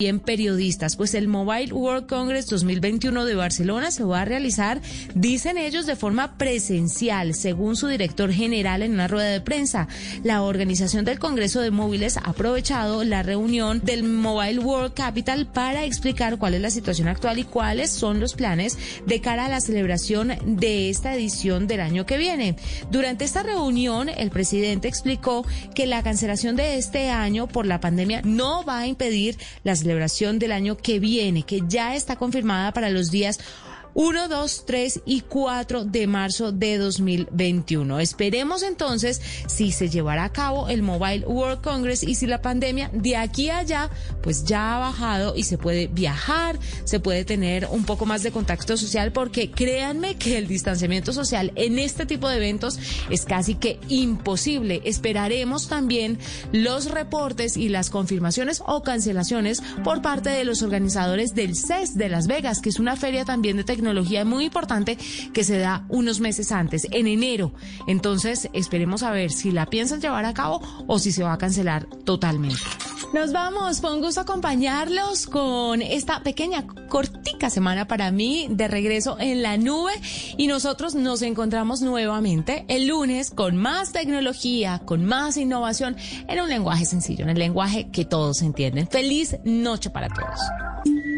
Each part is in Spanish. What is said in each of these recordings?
Bien, periodistas, pues el Mobile World Congress 2021 de Barcelona se va a realizar, dicen ellos, de forma presencial, según su director general en una rueda de prensa. La organización del Congreso de Móviles ha aprovechado la reunión del Mobile World Capital para explicar cuál es la situación actual y cuáles son los planes de cara a la celebración de esta edición del año que viene. Durante esta reunión, el presidente explicó que la cancelación de este año por la pandemia no va a impedir las celebración del año que viene, que ya está confirmada para los días 1, 2, 3 y 4 de marzo de 2021. Esperemos entonces si se llevará a cabo el Mobile World Congress y si la pandemia de aquí a allá pues ya ha bajado y se puede viajar, se puede tener un poco más de contacto social porque créanme que el distanciamiento social en este tipo de eventos es casi que imposible. Esperaremos también los reportes y las confirmaciones o cancelaciones por parte de los organizadores del CES de Las Vegas, que es una feria también de tecnología tecnología muy importante que se da unos meses antes, en enero. Entonces, esperemos a ver si la piensan llevar a cabo o si se va a cancelar totalmente. Nos vamos, fue un gusto acompañarlos con esta pequeña, cortica semana para mí de regreso en la nube y nosotros nos encontramos nuevamente el lunes con más tecnología, con más innovación en un lenguaje sencillo, en el lenguaje que todos entienden. Feliz noche para todos.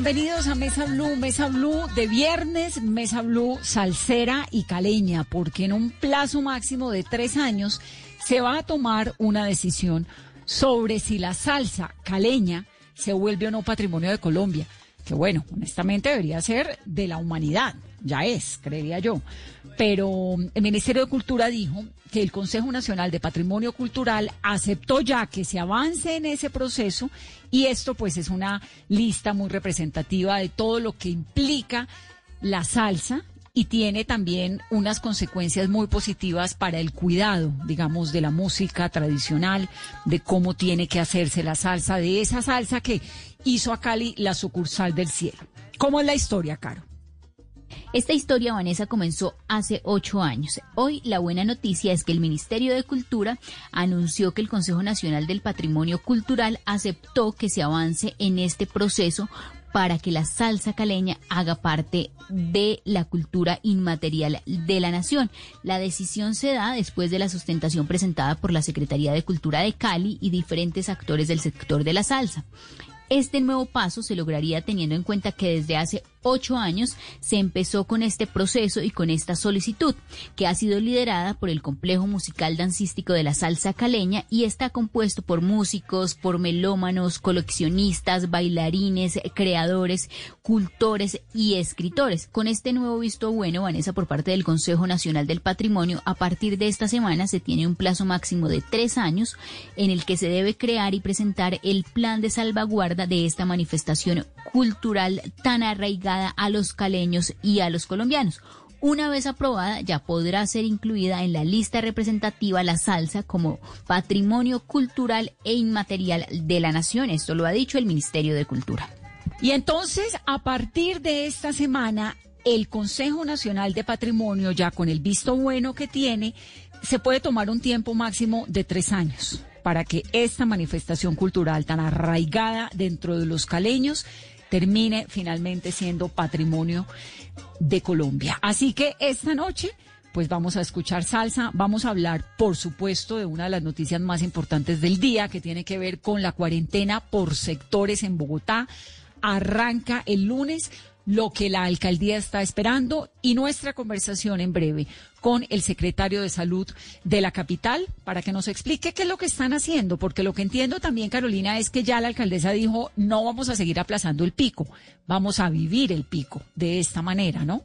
Mesa Blue, Mesa Blue de viernes, Mesa Blue salsera y caleña, porque en un plazo máximo de tres años se va a tomar una decisión sobre si la salsa caleña se vuelve o no patrimonio de Colombia, que bueno, honestamente debería ser de la humanidad, ya es, creería yo. Pero el Ministerio de Cultura dijo que el Consejo Nacional de Patrimonio Cultural aceptó ya que se avance en ese proceso y esto pues es una lista muy representativa de todo lo que implica la salsa y tiene también unas consecuencias muy positivas para el cuidado, digamos, de la música tradicional, de cómo tiene que hacerse la salsa, de esa salsa que hizo a Cali la sucursal del cielo. ¿Cómo es la historia, Caro? Esta historia, Vanessa, comenzó hace ocho años. Hoy la buena noticia es que el Ministerio de Cultura anunció que el Consejo Nacional del Patrimonio Cultural aceptó que se avance en este proceso para que la salsa caleña haga parte de la cultura inmaterial de la nación. La decisión se da después de la sustentación presentada por la Secretaría de Cultura de Cali y diferentes actores del sector de la salsa. Este nuevo paso se lograría teniendo en cuenta que desde hace ocho años se empezó con este proceso y con esta solicitud, que ha sido liderada por el Complejo Musical Dancístico de la Salsa Caleña y está compuesto por músicos, por melómanos, coleccionistas, bailarines, creadores, cultores y escritores. Con este nuevo visto bueno, Vanessa, por parte del Consejo Nacional del Patrimonio, a partir de esta semana se tiene un plazo máximo de tres años en el que se debe crear y presentar el plan de salvaguarda de esta manifestación cultural tan arraigada a los caleños y a los colombianos. Una vez aprobada, ya podrá ser incluida en la lista representativa la salsa como patrimonio cultural e inmaterial de la nación. Esto lo ha dicho el Ministerio de Cultura. Y entonces, a partir de esta semana, el Consejo Nacional de Patrimonio, ya con el visto bueno que tiene, se puede tomar un tiempo máximo de tres años para que esta manifestación cultural tan arraigada dentro de los caleños termine finalmente siendo patrimonio de Colombia. Así que esta noche pues vamos a escuchar salsa, vamos a hablar, por supuesto, de una de las noticias más importantes del día, que tiene que ver con la cuarentena por sectores en Bogotá. Arranca el lunes, lo que la alcaldía está esperando y nuestra conversación en breve con el secretario de salud de la capital para que nos explique qué es lo que están haciendo, porque lo que entiendo también, Carolina, es que ya la alcaldesa dijo no vamos a seguir aplazando el pico, vamos a vivir el pico de esta manera, ¿no?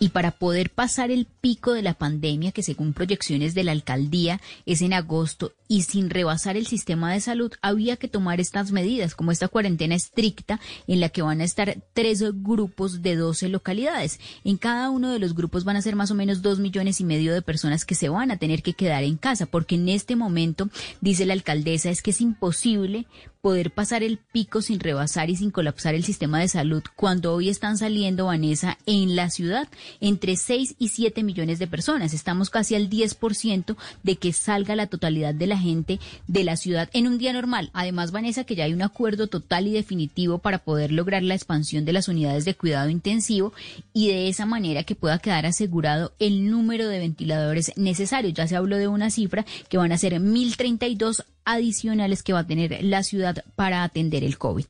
y para poder pasar el pico de la pandemia, que según proyecciones de la alcaldía es en agosto, y sin rebasar el sistema de salud, había que tomar estas medidas, como esta cuarentena estricta en la que van a estar tres grupos de 12 localidades. En cada uno de los grupos van a ser más o menos dos millones y medio de personas que se van a tener que quedar en casa, porque en este momento, dice la alcaldesa, es que es imposible poder pasar el pico sin rebasar y sin colapsar el sistema de salud cuando hoy están saliendo, Vanessa, en la ciudad entre 6 y 7 millones de personas. Estamos casi al 10% de que salga la totalidad de la gente de la ciudad en un día normal. Además, Vanessa, que ya hay un acuerdo total y definitivo para poder lograr la expansión de las unidades de cuidado intensivo y de esa manera que pueda quedar asegurado el número de ventiladores necesarios. Ya se habló de una cifra que van a ser 1.032 adicionales que va a tener la ciudad para atender el COVID.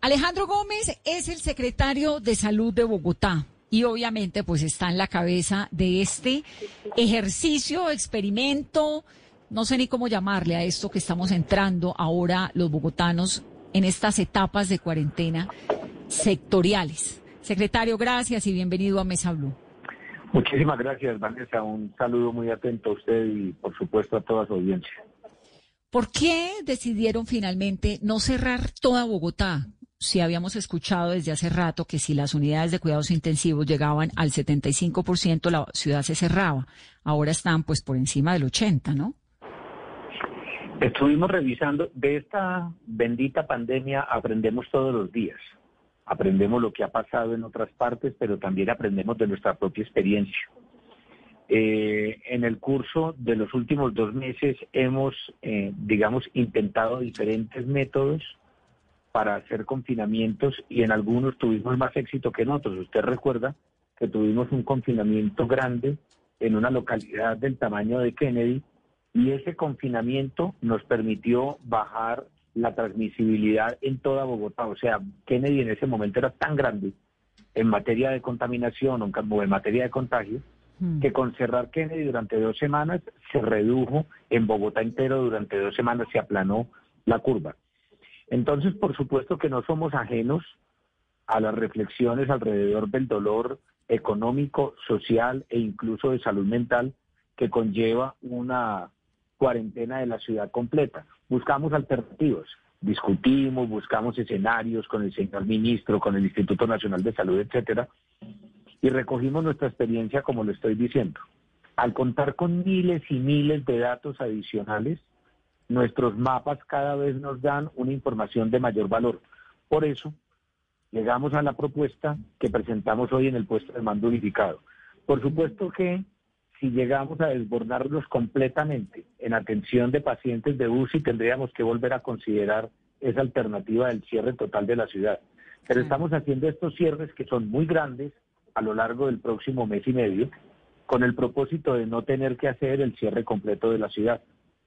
Alejandro Gómez es el secretario de Salud de Bogotá y obviamente pues está en la cabeza de este ejercicio, experimento, no sé ni cómo llamarle a esto que estamos entrando ahora los bogotanos en estas etapas de cuarentena sectoriales. Secretario, gracias y bienvenido a Mesa Blue. Muchísimas gracias, Vanessa. Un saludo muy atento a usted y, por supuesto, a toda su audiencia. ¿Por qué decidieron finalmente no cerrar toda Bogotá? Si habíamos escuchado desde hace rato que si las unidades de cuidados intensivos llegaban al 75%, la ciudad se cerraba. Ahora están pues por encima del 80%, ¿no? Estuvimos revisando, de esta bendita pandemia aprendemos todos los días. Aprendemos lo que ha pasado en otras partes, pero también aprendemos de nuestra propia experiencia. Eh, en el curso de los últimos dos meses hemos, eh, digamos, intentado diferentes métodos para hacer confinamientos y en algunos tuvimos más éxito que en otros. Usted recuerda que tuvimos un confinamiento grande en una localidad del tamaño de Kennedy y ese confinamiento nos permitió bajar la transmisibilidad en toda Bogotá. O sea, Kennedy en ese momento era tan grande en materia de contaminación o en materia de contagio Mm. que con cerrar Kennedy durante dos semanas se redujo en Bogotá entero durante dos semanas, se aplanó la curva. Entonces, por supuesto que no somos ajenos a las reflexiones alrededor del dolor económico, social e incluso de salud mental que conlleva una cuarentena de la ciudad completa. Buscamos alternativas, discutimos, buscamos escenarios con el señor ministro, con el Instituto Nacional de Salud, etcétera, y recogimos nuestra experiencia como lo estoy diciendo. Al contar con miles y miles de datos adicionales, nuestros mapas cada vez nos dan una información de mayor valor. Por eso, llegamos a la propuesta que presentamos hoy en el puesto de mando unificado. Por supuesto que si llegamos a desbordarnos completamente en atención de pacientes de UCI, tendríamos que volver a considerar esa alternativa del cierre total de la ciudad. Pero estamos haciendo estos cierres que son muy grandes, a lo largo del próximo mes y medio con el propósito de no tener que hacer el cierre completo de la ciudad.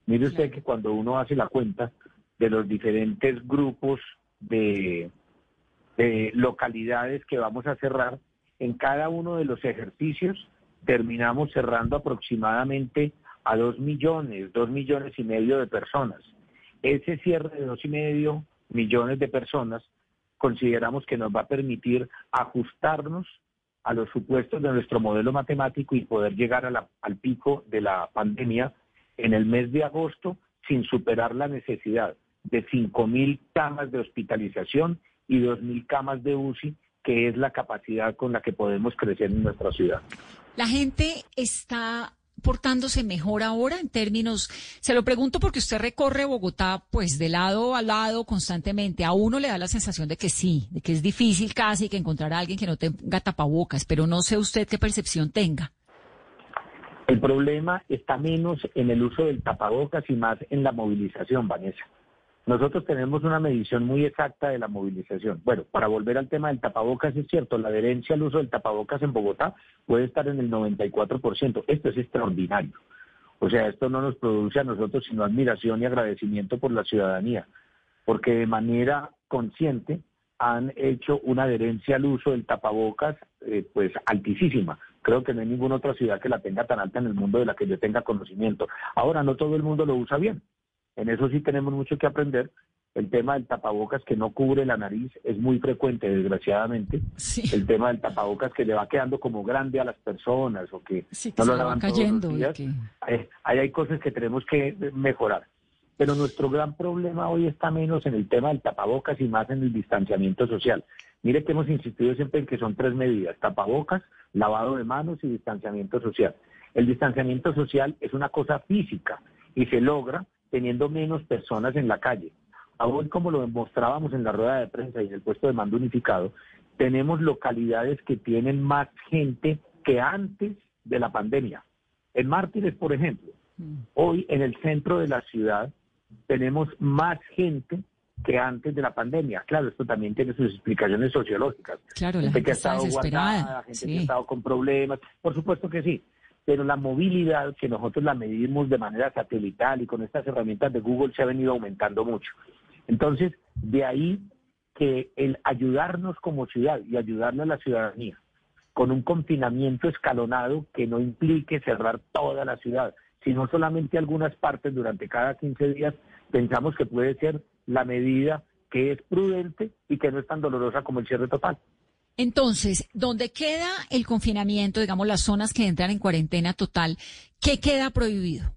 Mire usted que cuando uno hace la cuenta de los diferentes grupos de, localidades que vamos a cerrar, en cada uno de los ejercicios terminamos cerrando aproximadamente a dos millones, dos millones y medio de personas. Ese cierre de dos y medio millones de personas consideramos que nos va a permitir ajustarnos a los supuestos de nuestro modelo matemático y poder llegar al pico de la pandemia en el mes de agosto sin superar la necesidad de 5.000 camas de hospitalización y 2.000 camas de UCI, que es la capacidad con la que podemos crecer en nuestra ciudad. La gente está portándose mejor ahora en términos, se lo pregunto porque usted recorre Bogotá pues de lado a lado constantemente, a uno le da la sensación de que sí, de que es difícil casi que encontrar a alguien que no tenga tapabocas, pero no sé usted qué percepción tenga. El problema está menos en el uso del tapabocas y más en la movilización, Vanessa. Nosotros tenemos una medición muy exacta de la movilización. Bueno, para volver al tema del tapabocas, es cierto, la adherencia al uso del tapabocas en Bogotá puede estar en el 94%. Esto es extraordinario. O sea, esto no nos produce a nosotros sino admiración y agradecimiento por la ciudadanía, porque de manera consciente han hecho una adherencia al uso del tapabocas eh, pues altísima. Creo que no hay ninguna otra ciudad que la tenga tan alta en el mundo de la que yo tenga conocimiento. Ahora, no todo el mundo lo usa bien. En eso sí tenemos mucho que aprender. El tema del tapabocas que no cubre la nariz es muy frecuente, desgraciadamente. El tema del tapabocas que le va quedando como grande a las personas o que, no lo va cayendo. Ahí hay cosas que tenemos que mejorar. Pero nuestro gran problema hoy está menos en el tema del tapabocas y más en el distanciamiento social. Mire que hemos insistido siempre en que son tres medidas, tapabocas, lavado de manos y distanciamiento social. El distanciamiento social es una cosa física y se logra teniendo menos personas en la calle. Aún como lo demostrábamos en la rueda de prensa y en el puesto de mando unificado, tenemos localidades que tienen más gente que antes de la pandemia. En Mártires, por ejemplo, mm. hoy en el centro de la ciudad tenemos más gente que antes de la pandemia. Claro, esto también tiene sus explicaciones sociológicas. Claro, gente, que ha estado guardada, gente que ha estado con problemas, por supuesto que sí. Pero la movilidad, que nosotros la medimos de manera satelital y con estas herramientas de Google, se ha venido aumentando mucho. Entonces, de ahí que el ayudarnos como ciudad y ayudarle a la ciudadanía con un confinamiento escalonado que no implique cerrar toda la ciudad, sino solamente algunas partes durante cada 15 días, pensamos que puede ser la medida que es prudente y que no es tan dolorosa como el cierre total. Entonces, ¿dónde queda el confinamiento, digamos, las zonas que entran en cuarentena total, qué queda prohibido?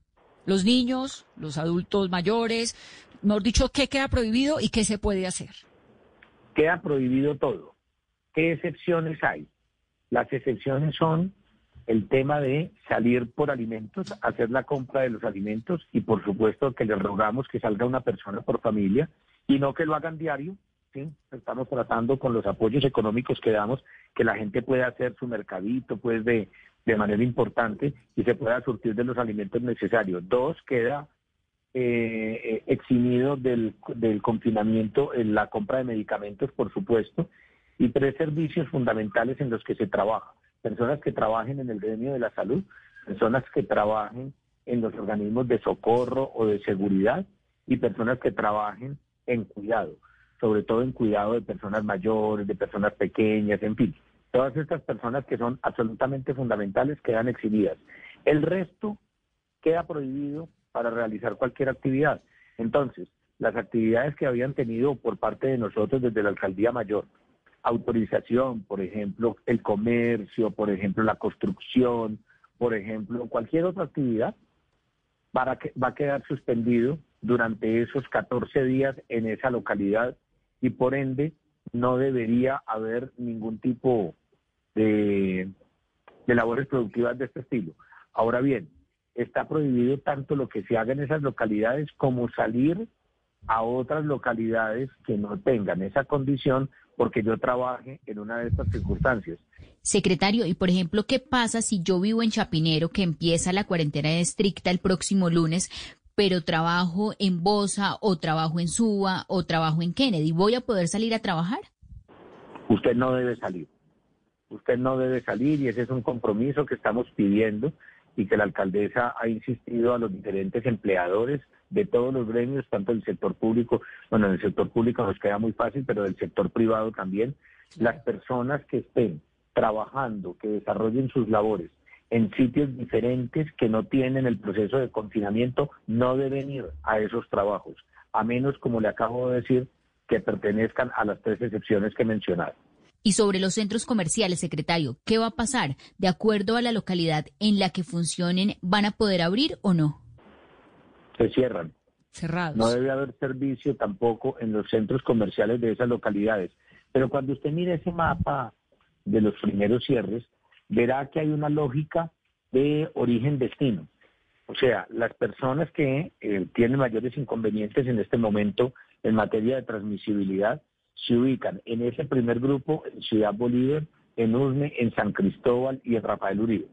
Los niños, los adultos mayores, mejor dicho, ¿qué queda prohibido y qué se puede hacer? Queda prohibido todo. ¿Qué excepciones hay? Las excepciones son el tema de salir por alimentos, hacer la compra de los alimentos y por supuesto que les rogamos que salga una persona por familia y no que lo hagan diario. Estamos tratando con los apoyos económicos que damos que la gente pueda hacer su mercadito pues de, de manera importante y se pueda surtir de los alimentos necesarios. Dos, queda eh, eh, eximido del, del confinamiento en la compra de medicamentos, por supuesto, y tres servicios fundamentales en los que se trabaja personas que trabajen en el gremio de la salud, personas que trabajen en los organismos de socorro o de seguridad y personas que trabajen en cuidado, sobre todo en cuidado de personas mayores, de personas pequeñas, en fin. Todas estas personas que son absolutamente fundamentales quedan exhibidas. El resto queda prohibido para realizar cualquier actividad. Entonces, las actividades que habían tenido por parte de nosotros desde la Alcaldía Mayor, autorización, por ejemplo, el comercio, por ejemplo, la construcción, por ejemplo, cualquier otra actividad, va a quedar suspendido durante esos 14 días en esa localidad y por ende no debería haber ningún tipo de, de labores productivas de este estilo. Ahora bien, está prohibido tanto lo que se haga en esas localidades como salir a otras localidades que no tengan esa condición porque yo trabaje en una de estas circunstancias. Secretario, y por ejemplo, ¿qué pasa si yo vivo en Chapinero, que empieza la cuarentena estricta el próximo lunes, pero trabajo en Bosa o trabajo en Suba o trabajo en Kennedy? ¿Voy a poder salir a trabajar? Usted no debe salir. Usted no debe salir y ese es un compromiso que estamos pidiendo y que la alcaldesa ha insistido a los diferentes empleadores de todos los gremios, tanto del sector público, bueno, en el sector público nos queda muy fácil, pero del sector privado también, las personas que estén trabajando, que desarrollen sus labores en sitios diferentes que no tienen el proceso de confinamiento, no deben ir a esos trabajos, a menos, como le acabo de decir, que pertenezcan a las tres excepciones que he mencionado. Y sobre los centros comerciales, secretario, ¿qué va a pasar? ¿De acuerdo a la localidad en la que funcionen, van a poder abrir o no? se cierran. Cerrados. No debe haber servicio tampoco en los centros comerciales de esas localidades. Pero cuando usted mire ese mapa de los primeros cierres, verá que hay una lógica de origen-destino. O sea, las personas que eh, tienen mayores inconvenientes en este momento en materia de transmisibilidad se ubican en ese primer grupo en Ciudad Bolívar, en Usme, en San Cristóbal y en Rafael Uribe.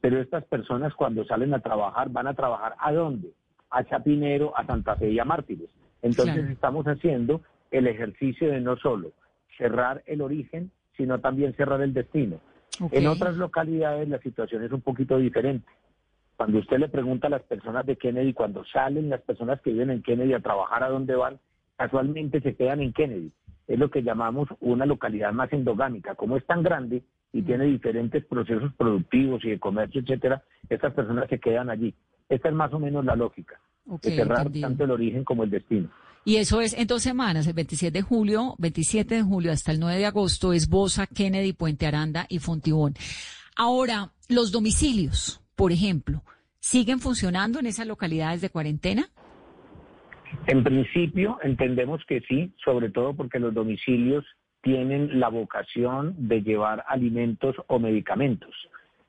Pero estas personas cuando salen a trabajar, ¿van a trabajar a dónde? a Chapinero, a Santa Fe y a Mártires. Entonces estamos haciendo el ejercicio de no solo cerrar el origen, sino también cerrar el destino. En otras localidades la situación es un poquito diferente. Cuando usted le pregunta a las personas de Kennedy, cuando salen las personas que viven en Kennedy a trabajar a dónde van, casualmente se quedan en Kennedy. es lo que llamamos una localidad más endogámica. Como es tan grande y tiene diferentes procesos productivos y de comercio, etcétera, estas personas se quedan allí. Esta es más o menos la lógica, de cerrar tanto el origen como el destino. Y eso es en dos semanas, el 27 de julio, 27 de julio hasta el 9 de agosto, es Bosa, Kennedy, Puente Aranda y Fontibón. Ahora, los domicilios, por ejemplo, ¿siguen funcionando en esas localidades de cuarentena? En principio, entendemos que sí, sobre todo porque los domicilios tienen la vocación de llevar alimentos o medicamentos.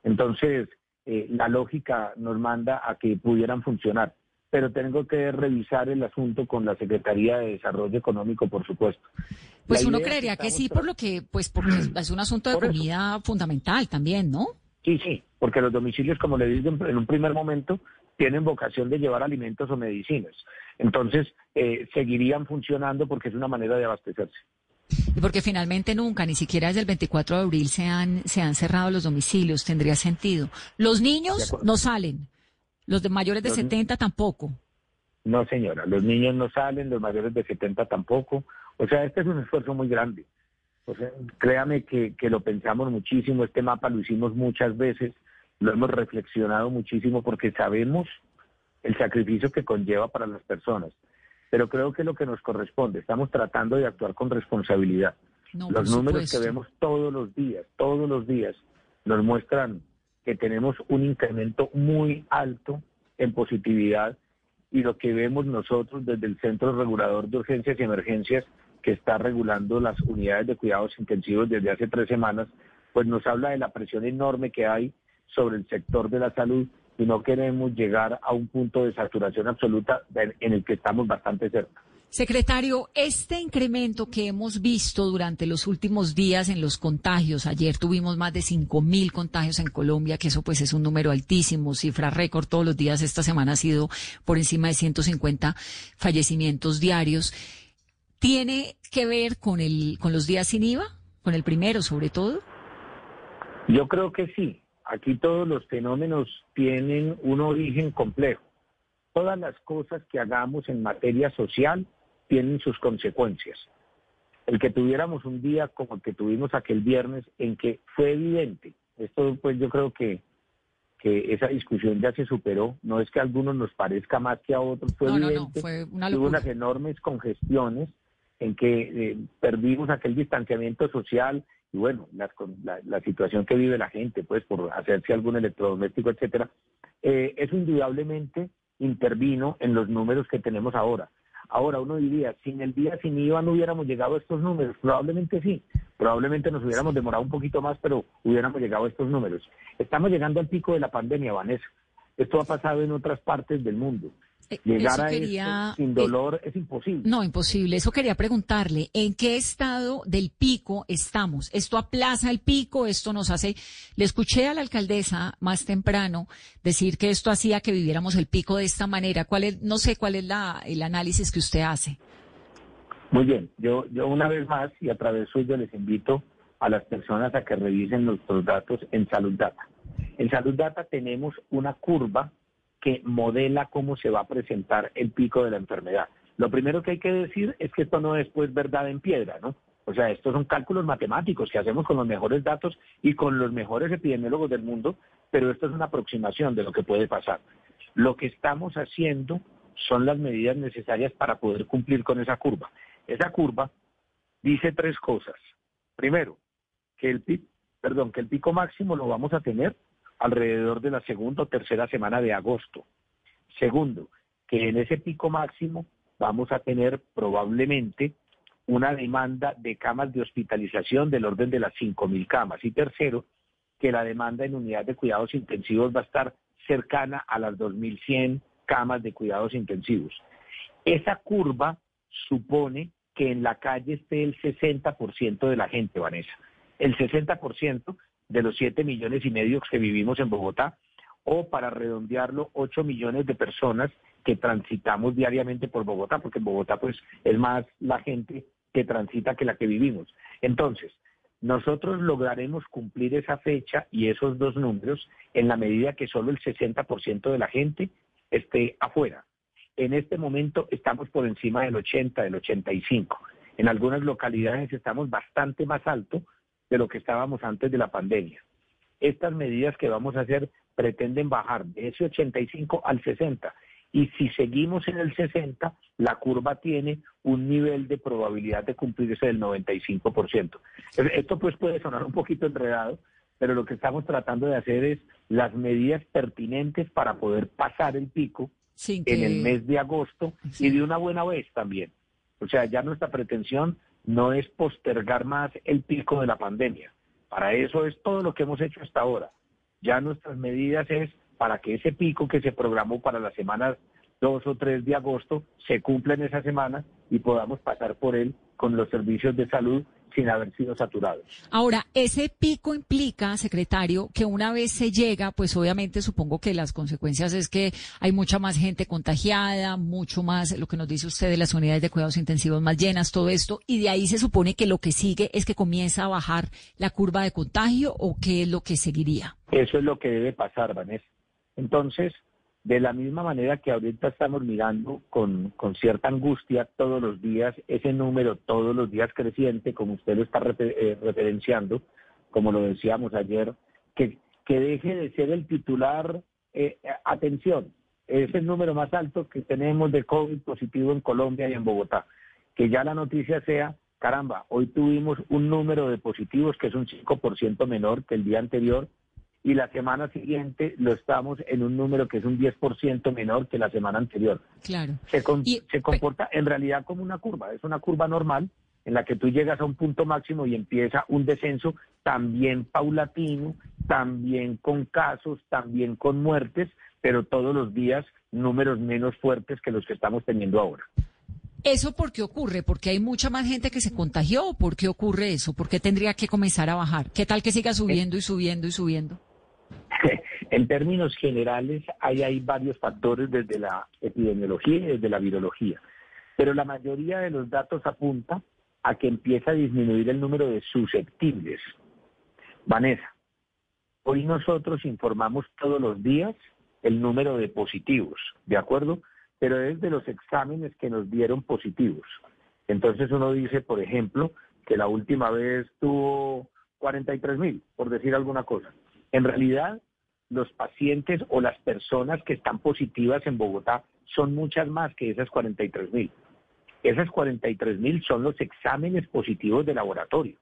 Entonces, eh, la lógica nos manda a que pudieran funcionar pero tengo que revisar el asunto con la Secretaría de Desarrollo Económico, por supuesto. Pues uno creería que, sí, por lo que, pues porque es un asunto de comida fundamental también, ¿no? Sí, sí, porque los domicilios, como le digo en un primer momento, tienen vocación de llevar alimentos o medicinas. Entonces, eh, seguirían funcionando porque es una manera de abastecerse. Y porque finalmente nunca, ni siquiera desde el 24 de abril se han, se han cerrado los domicilios, tendría sentido. Los niños no salen, los de mayores de 70 tampoco. No, señora, los niños no salen, los mayores de 70 tampoco. O sea, este es un esfuerzo muy grande. O sea, créame que, que lo pensamos muchísimo, este mapa lo hicimos muchas veces, lo hemos reflexionado muchísimo porque sabemos el sacrificio que conlleva para las personas. Pero creo que es lo que nos corresponde, estamos tratando de actuar con responsabilidad. los números que vemos todos los días, todos los días, nos muestran que tenemos un incremento muy alto en positividad y lo que vemos nosotros desde el Centro Regulador de Urgencias y Emergencias, que está regulando las unidades de cuidados intensivos desde hace tres semanas, pues nos habla de la presión enorme que hay sobre el sector de la salud y no queremos llegar a un punto de saturación absoluta en el que estamos bastante cerca. Secretario, este incremento que hemos visto durante los últimos días en los contagios, ayer tuvimos más de 5 mil contagios en Colombia, que eso pues es un número altísimo, cifra récord todos los días, esta semana ha sido por encima de 150 fallecimientos diarios. ¿Tiene que ver con, el, con los días sin IVA? ¿Con el primero sobre todo? Yo creo que sí. Aquí todos los fenómenos tienen un origen complejo. Todas las cosas que hagamos en materia social tienen sus consecuencias. El que tuviéramos un día como el que tuvimos aquel viernes en que fue evidente, esto pues yo creo que, que esa discusión ya se superó, no es que a algunos nos parezca más que a otros, fue evidente, fue hubo unas enormes congestiones en que eh, perdimos aquel distanciamiento social y bueno, la, la, situación que vive la gente, pues por hacerse algún electrodoméstico, etcétera, eh, eso indudablemente intervino en los números que tenemos ahora. Ahora uno diría, sin el día sin IVA no hubiéramos llegado a estos números. Probablemente sí, probablemente nos hubiéramos demorado un poquito más, pero hubiéramos llegado a estos números. Estamos llegando al pico de la pandemia, Vanessa. Esto ha pasado en otras partes del mundo. Eh, Llegar a esto sin eh, dolor es imposible. No, imposible. Eso quería preguntarle. ¿En qué estado del pico estamos? ¿Esto aplaza el pico? ¿Esto nos hace...? Le escuché a la alcaldesa más temprano decir que esto hacía que viviéramos el pico de esta manera. ¿Cuál es, no sé cuál es la, el análisis que usted hace. Muy bien. Yo, yo una vez más y a través suyo les invito a las personas a que revisen nuestros datos en Salud Data. En Salud Data tenemos una curva que modela cómo se va a presentar el pico de la enfermedad. Lo primero que hay que decir es que esto no es pues verdad en piedra, ¿no? O sea, estos son cálculos matemáticos que hacemos con los mejores datos y con los mejores epidemiólogos del mundo, pero esto es una aproximación de lo que puede pasar. Lo que estamos haciendo son las medidas necesarias para poder cumplir con esa curva. Esa curva dice tres cosas. Primero, que el pico, perdón, que el pico máximo lo vamos a tener alrededor de la segunda o tercera semana de agosto. Segundo, que en ese pico máximo vamos a tener probablemente una demanda de camas de hospitalización del orden de las 5.000 camas. Y tercero, que la demanda en unidad de cuidados intensivos va a estar cercana a las 2.100 camas de cuidados intensivos. Esa curva supone que en la calle esté el 60% de la gente, Vanessa. El 60% de los 7 millones y medio que vivimos en Bogotá, o para redondearlo, 8 millones de personas que transitamos diariamente por Bogotá, porque Bogotá pues es más la gente que transita que la que vivimos. Entonces, nosotros lograremos cumplir esa fecha y esos dos números en la medida que solo el 60% de la gente esté afuera. En este momento estamos por encima del 80, del 85. En algunas localidades estamos bastante más alto de lo que estábamos antes de la pandemia. Estas medidas que vamos a hacer pretenden bajar de ese 85 al 60 y si seguimos en el 60, la curva tiene un nivel de probabilidad de cumplirse del 95%. Esto pues puede sonar un poquito enredado, pero lo que estamos tratando de hacer es las medidas pertinentes para poder pasar el pico en el mes de agosto y de una buena vez también. O sea, ya nuestra pretensión no es postergar más el pico de la pandemia. Para eso es todo lo que hemos hecho hasta ahora. Ya nuestras medidas es para que ese pico que se programó para las semanas 2 o 3 de agosto se cumpla en esa semana y podamos pasar por él con los servicios de salud sin haber sido saturados. Ahora, ese pico implica, secretario, que una vez se llega, pues obviamente supongo que las consecuencias es que hay mucha más gente contagiada, mucho más, lo que nos dice usted de las unidades de cuidados intensivos más llenas, todo esto, y de ahí se supone que lo que sigue es que comienza a bajar la curva de contagio o qué es lo que seguiría. Eso es lo que debe pasar, Vanessa. Entonces, de la misma manera que ahorita estamos mirando con, con, cierta angustia todos los días ese número, todos los días creciente, como usted lo está eh, referenciando, como lo decíamos ayer, que, que deje de ser el titular, eh, atención, es el número más alto que tenemos de COVID positivo en Colombia y en Bogotá. Que ya la noticia sea, caramba, hoy tuvimos un número de positivos que es un 5% menor que el día anterior, y la semana siguiente lo estamos en un número que es un 10% menor que la semana anterior. Claro. Se, se comporta en realidad como una curva, es una curva normal en la que tú llegas a un punto máximo y empieza un descenso también paulatino, también con casos, también con muertes, pero todos los días números menos fuertes que los que estamos teniendo ahora. ¿Eso por qué ocurre? ¿Porque hay mucha más gente que se contagió? ¿Por qué ocurre eso? ¿Por qué tendría que comenzar a bajar? ¿Qué tal que siga subiendo y subiendo y subiendo? en términos generales, hay, varios factores desde la epidemiología y desde la virología, pero la mayoría de los datos apunta a que empieza a disminuir el número de susceptibles. Vanessa, hoy nosotros informamos todos los días el número de positivos, ¿de acuerdo? Pero es de los exámenes que nos dieron positivos. Entonces uno dice, por ejemplo, que la última vez tuvo 43 mil, por decir alguna cosa. En realidad, los pacientes o las personas que están positivas en Bogotá son muchas más que esas 43 mil. Esas 43 mil son los exámenes positivos de laboratorio.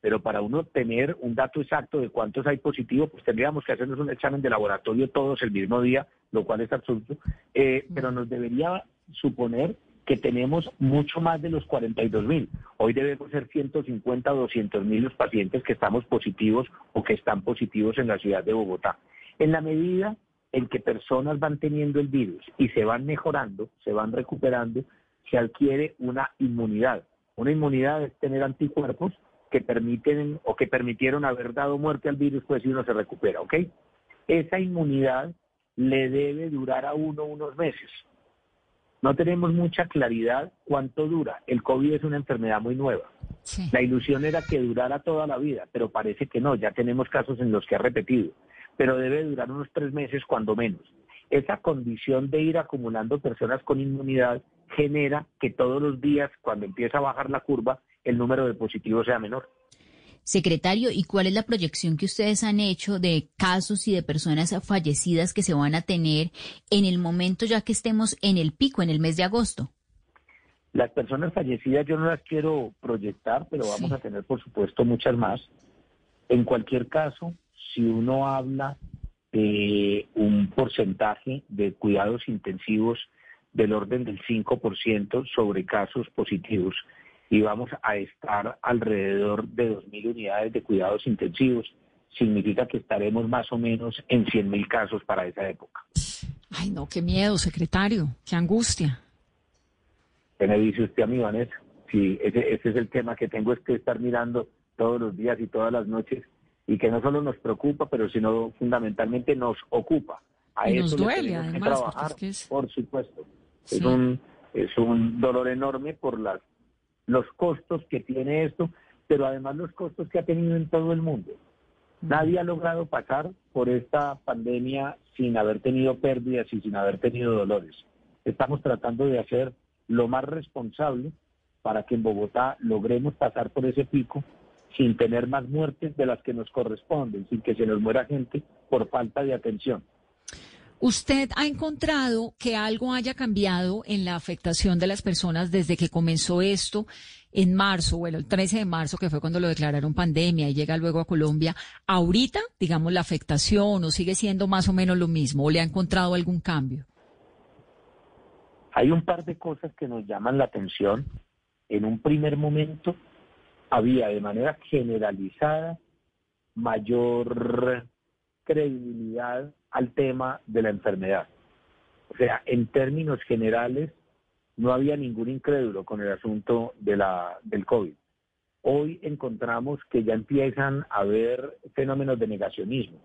Pero para uno tener un dato exacto de cuántos hay positivos, pues tendríamos que hacernos un examen de laboratorio todos el mismo día, lo cual es absurdo. Eh, pero nos debería suponer que tenemos mucho más de los 42 mil. Hoy debemos ser 150 o 200 mil los pacientes que estamos positivos o que están positivos en la ciudad de Bogotá. En la medida en que personas van teniendo el virus y se van mejorando, se van recuperando, se adquiere una inmunidad. Una inmunidad es tener anticuerpos que permiten o que permitieron haber dado muerte al virus, pues si uno se recupera, ¿ok? Esa inmunidad le debe durar a uno unos meses. No tenemos mucha claridad cuánto dura. El COVID es una enfermedad muy nueva. La ilusión era que durara toda la vida, pero parece que no. Ya tenemos casos en los que ha repetido, pero debe durar unos tres meses cuando menos. Esa condición de ir acumulando personas con inmunidad genera que todos los días, cuando empieza a bajar la curva, el número de positivos sea menor. Secretario, ¿y cuál es la proyección que ustedes han hecho de casos y de personas fallecidas que se van a tener en el momento ya que estemos en el pico, en el mes de agosto? Las personas fallecidas yo no las quiero proyectar, pero vamos a tener, por supuesto, muchas más. En cualquier caso, si uno habla de un porcentaje de cuidados intensivos del orden del 5% sobre casos positivos, y vamos a estar alrededor de 2.000 unidades de cuidados intensivos. Significa que estaremos más o menos en 100.000 casos para esa época. Ay, no, qué miedo, secretario, qué angustia. ¿Qué me dice usted a mí, Vanessa? Sí, ese, ese es el tema que tengo es que estar mirando todos los días y todas las noches y que no solo nos preocupa, pero sino fundamentalmente nos ocupa. A y nos duele, además, trabajar, por supuesto. Es, un, es un dolor enorme por las los costos que tiene esto, pero además los costos que ha tenido en todo el mundo. Nadie ha logrado pasar por esta pandemia sin haber tenido pérdidas y sin haber tenido dolores. Estamos tratando de hacer lo más responsable para que en Bogotá logremos pasar por ese pico sin tener más muertes de las que nos corresponden, sin que se nos muera gente por falta de atención. ¿Usted ha encontrado que algo haya cambiado en la afectación de las personas desde que comenzó esto en marzo, bueno, el 13 de marzo, que fue cuando lo declararon pandemia y llega luego a Colombia? Ahorita, digamos, la afectación o sigue siendo más o menos lo mismo o le ha encontrado algún cambio? Hay un par de cosas que nos llaman la atención. En un primer momento había de manera generalizada mayor credibilidad al tema de la enfermedad. O sea, en términos generales, no había ningún incrédulo con el asunto de la, del COVID. Hoy encontramos que ya empiezan a haber fenómenos de negacionismo.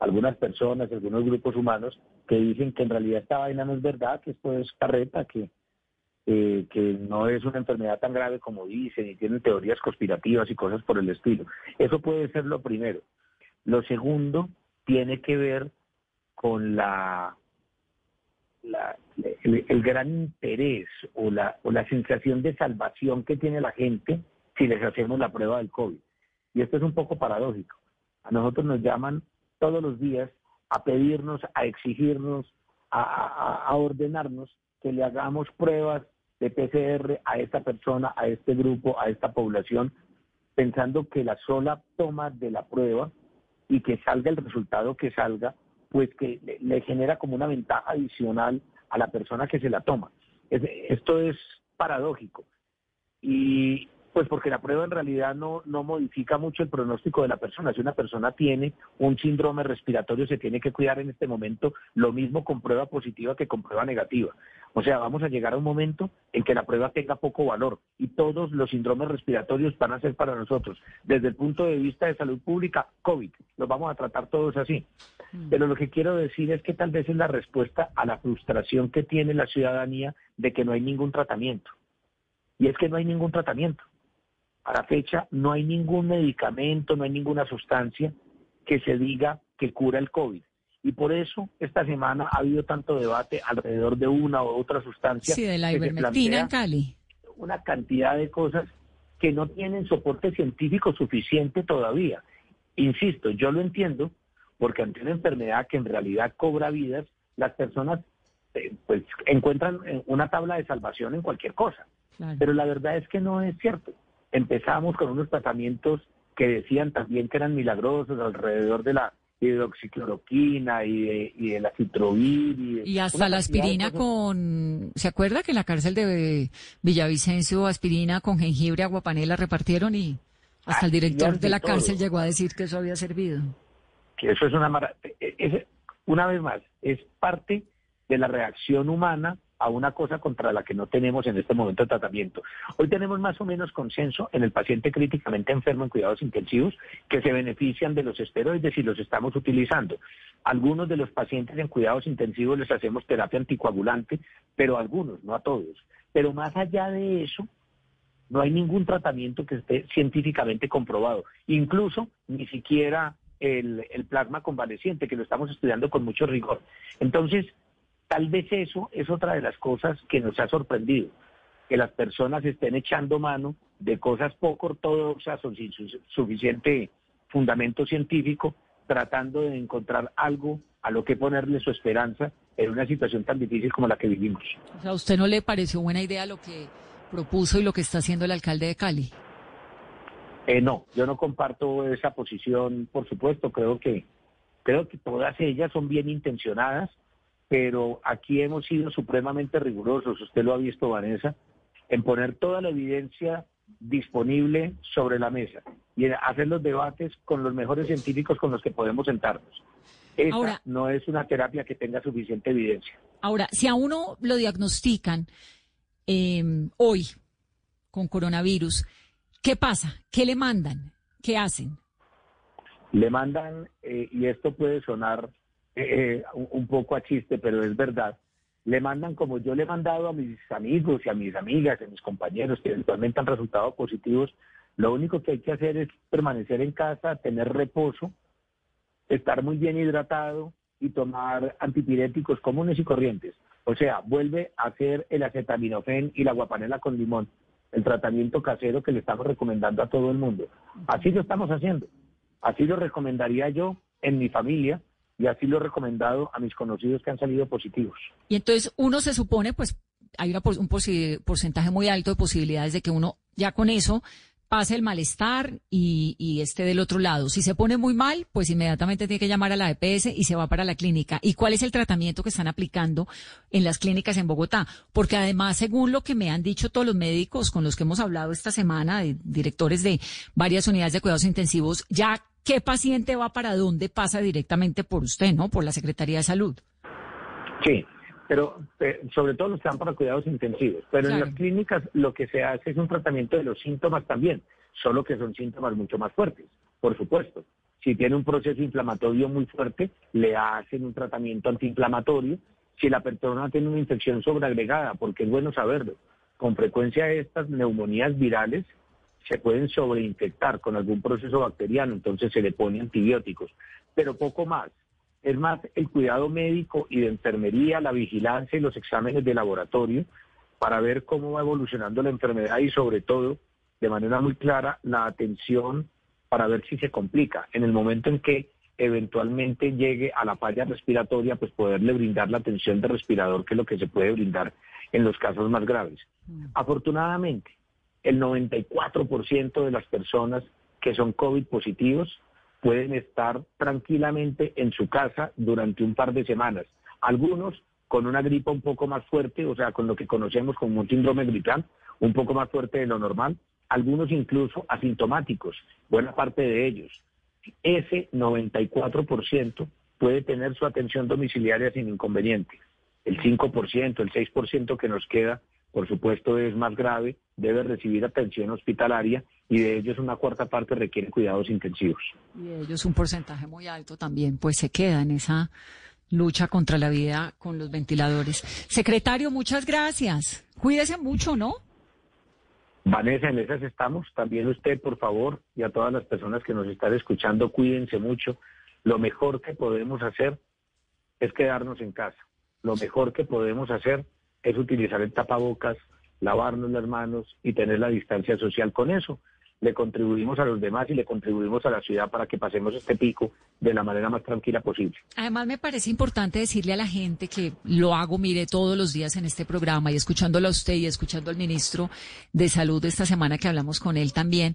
Algunas personas, algunos grupos humanos que dicen que en realidad esta vaina no es verdad, que esto es carreta, que, eh, que no es una enfermedad tan grave como dicen y tienen teorías conspirativas y cosas por el estilo. Eso puede ser lo primero. Lo segundo tiene que ver con la, el, gran interés o la, o la sensación de salvación que tiene la gente si les hacemos la prueba del COVID. Y esto es un poco paradójico. A nosotros nos llaman todos los días a pedirnos, a exigirnos, a, a ordenarnos que le hagamos pruebas de PCR a esta persona, a este grupo, a esta población, pensando que la sola toma de la prueba y que salga el resultado que salga, pues que le, genera como una ventaja adicional a la persona que se la toma. esto es paradójico. Y, pues porque la prueba en realidad no, no modifica mucho el pronóstico de la persona. Si una persona tiene un síndrome respiratorio, se tiene que cuidar en este momento lo mismo con prueba positiva que con prueba negativa. O sea, vamos a llegar a un momento en que la prueba tenga poco valor y todos los síndromes respiratorios van a ser para nosotros. Desde el punto de vista de salud pública, COVID, los vamos a tratar todos así. Mm. Pero lo que quiero decir es que tal vez es la respuesta a la frustración que tiene la ciudadanía de que no hay ningún tratamiento. Y es que no hay ningún tratamiento. A la fecha no hay ningún medicamento, no hay ninguna sustancia que se diga que cura el COVID. Y por eso esta semana ha habido tanto debate alrededor de una u otra sustancia. Sí, de la ivermectina en Cali. Una cantidad de cosas que no tienen soporte científico suficiente todavía. Insisto, yo lo entiendo, porque ante una enfermedad que en realidad cobra vidas, las personas eh, pues encuentran eh, una tabla de salvación en cualquier cosa. Pero la verdad es que no es cierto empezamos con unos tratamientos que decían también que eran milagrosos alrededor de la hidroxicloroquina y de, y de la citrovir. Y, hasta la aspirina con... ¿Se acuerda que en la cárcel de Villavicencio aspirina con jengibre, aguapanela repartieron y hasta el director de la cárcel llegó a decir que eso había servido? Que eso es una maravilla. E, una vez más, es parte de la reacción humana a una cosa contra la que no tenemos en este momento tratamiento. Hoy tenemos más o menos consenso en el paciente críticamente enfermo en cuidados intensivos que se benefician de los esteroides y los estamos utilizando. Algunos de los pacientes en cuidados intensivos les hacemos terapia anticoagulante, pero a algunos, no a todos. Pero más allá de eso, no hay ningún tratamiento que esté científicamente comprobado. Incluso ni siquiera el, el plasma convaleciente, que lo estamos estudiando con mucho rigor. Entonces, Tal vez eso es otra de las cosas que nos ha sorprendido, que las personas estén echando mano de cosas poco ortodoxas o sin suficiente fundamento científico, tratando de encontrar algo a lo que ponerle su esperanza en una situación tan difícil como la que vivimos. ¿A usted no le pareció buena idea lo que propuso y lo que está haciendo el alcalde de Cali? Eh, no, yo no comparto esa posición, por supuesto, creo que creo que todas ellas son bien intencionadas, pero aquí hemos sido supremamente rigurosos, usted lo ha visto, Vanessa, en poner toda la evidencia disponible sobre la mesa y en hacer los debates con los mejores científicos con los que podemos sentarnos. Esa no es una terapia que tenga suficiente evidencia. Ahora, si a uno lo diagnostican em, hoy con coronavirus, ¿qué pasa? ¿Qué le mandan? ¿Qué hacen? Le mandan, eh, y esto puede sonar eh, un poco a chiste, pero es verdad, le mandan como yo le he mandado a mis amigos y a mis amigas, a mis compañeros que eventualmente han resultado positivos, lo único que hay que hacer es permanecer en casa, tener reposo, estar muy bien hidratado y tomar antipiréticos comunes y corrientes. O sea, vuelve a hacer el acetaminofén y la guapanela con limón. el tratamiento casero que le estamos recomendando a todo el mundo. Así lo estamos haciendo. Así lo recomendaría yo en mi familia y así lo he recomendado a mis conocidos que han salido positivos. Y entonces uno se supone, pues hay una, un porcentaje muy alto de posibilidades de que uno ya con eso pase el malestar y, esté del otro lado. Si se pone muy mal, pues inmediatamente tiene que llamar a la EPS y se va para la clínica. ¿Y cuál es el tratamiento que están aplicando en las clínicas en Bogotá? Porque además, según lo que me han dicho todos los médicos con los que hemos hablado esta semana, directores de varias unidades de cuidados intensivos, ya qué paciente va para dónde pasa directamente por usted, ¿no? Por la Secretaría de Salud. Sí, pero eh, sobre todo los que van para cuidados intensivos. Pero en las clínicas lo que se hace es un tratamiento de los síntomas también, solo que son síntomas mucho más fuertes, por supuesto. Si tiene un proceso inflamatorio muy fuerte, le hacen un tratamiento antiinflamatorio. Si la persona tiene una infección sobreagregada, porque es bueno saberlo, con frecuencia estas neumonías virales se pueden sobreinfectar con algún proceso bacteriano, entonces se le pone antibióticos, pero poco más. Es más el cuidado médico y de enfermería, la vigilancia y los exámenes de laboratorio para ver cómo va evolucionando la enfermedad y sobre todo, de manera muy clara, la atención para ver si se complica. En el momento en que eventualmente llegue a la falla respiratoria, pues poderle brindar la atención de respirador, que es lo que se puede brindar en los casos más graves. Mm. Afortunadamente, el 94% de las personas que son COVID positivos pueden estar tranquilamente en su casa durante un par de semanas. Algunos con una gripa un poco más fuerte, o sea, con lo que conocemos como un síndrome gripal, un poco más fuerte de lo normal, algunos incluso asintomáticos, buena parte de ellos. Ese 94% puede tener su atención domiciliaria sin inconveniente. El 5%, el 6% que nos queda, por supuesto, es más grave, debe recibir atención hospitalaria y de ellos una cuarta parte requiere cuidados intensivos. Y de ellos un porcentaje muy alto también, pues se queda en esa lucha contra la vida con los ventiladores. Secretario, muchas gracias. Cuídese mucho, ¿no? Vanessa, en esas estamos. También usted, por favor, y a todas las personas que nos están escuchando, cuídense mucho. Lo mejor que podemos hacer es quedarnos en casa. Lo mejor que podemos hacer es utilizar el tapabocas, lavarnos las manos y tener la distancia social con eso le contribuimos a los demás y le contribuimos a la ciudad para que pasemos este pico de la manera más tranquila posible. Además, me parece importante decirle a la gente que lo hago, mire, todos los días en este programa y escuchándolo a usted y escuchando al ministro de Salud esta semana que hablamos con él también,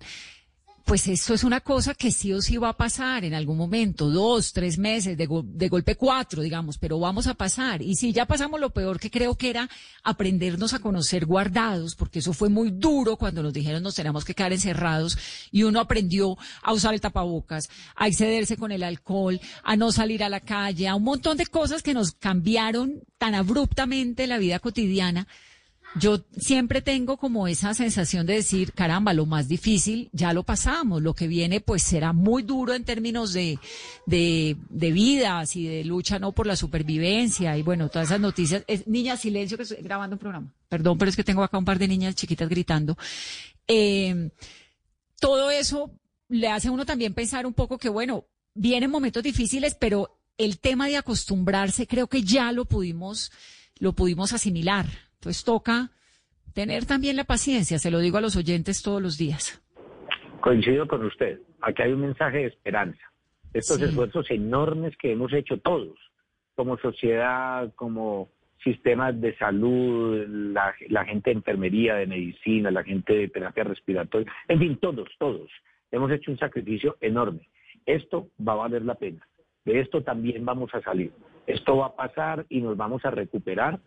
pues esto es una cosa que sí o sí va a pasar en algún momento, dos, tres meses, de, de, golpe cuatro, digamos, pero vamos a pasar. Y si ya pasamos lo peor que creo que era aprendernos a conocer guardados, porque eso fue muy duro cuando nos dijeron nos tenemos que quedar encerrados y uno aprendió a usar el tapabocas, a excederse con el alcohol, a no salir a la calle, a un montón de cosas que nos cambiaron tan abruptamente la vida cotidiana yo siempre tengo como esa sensación de decir, caramba, lo más difícil ya lo pasamos, lo que viene pues será muy duro en términos de, de, vidas y de lucha no por la supervivencia y bueno, todas esas noticias. Es, niña, silencio que estoy grabando un programa. Perdón, pero es que tengo acá un par de niñas chiquitas gritando. Eh, todo eso le hace a uno también pensar un poco que bueno, vienen momentos difíciles, pero el tema de acostumbrarse creo que ya lo pudimos, lo pudimos asimilar pues toca tener también la paciencia, se lo digo a los oyentes todos los días. Coincido con usted, aquí hay un mensaje de esperanza. Estos esfuerzos enormes que hemos hecho todos, como sociedad, como sistemas de salud, la, la, gente de enfermería, de medicina, la gente de terapia respiratoria, en fin, todos, todos. Hemos hecho un sacrificio enorme. Esto va a valer la pena. De esto también vamos a salir. Esto va a pasar y nos vamos a recuperar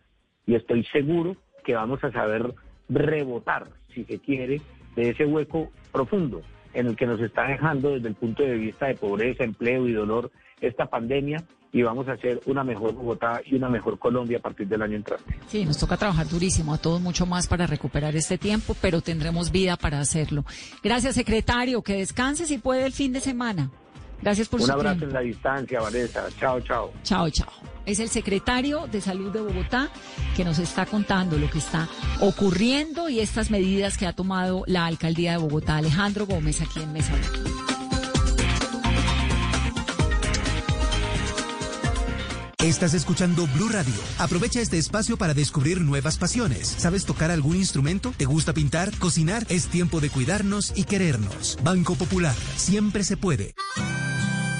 y estoy seguro que vamos a saber rebotar, si se quiere, de ese hueco profundo en el que nos está dejando desde el punto de vista de pobreza, empleo y dolor esta pandemia y vamos a hacer una mejor Bogotá y una mejor Colombia a partir del año entrante. Sí, nos toca trabajar durísimo, a todos mucho más para recuperar este tiempo, pero tendremos vida para hacerlo. Gracias, secretario, que descanse si puede el fin de semana. Gracias por Un su abrazo en la distancia, Vanessa. Chao, chao. Chao, chao. Es el secretario de Salud de Bogotá que nos está contando lo que está ocurriendo y estas medidas que ha tomado la alcaldía de Bogotá. Alejandro Gómez, aquí en Mesa. Estás escuchando Blue Radio. Aprovecha este espacio para descubrir nuevas pasiones. ¿Sabes tocar algún instrumento? ¿Te gusta pintar? ¿Cocinar? Es tiempo de cuidarnos y querernos. Banco Popular. Siempre se puede.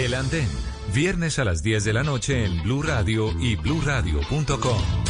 El Andén, viernes a las 10 de la noche en Blue Radio y bluradio.com.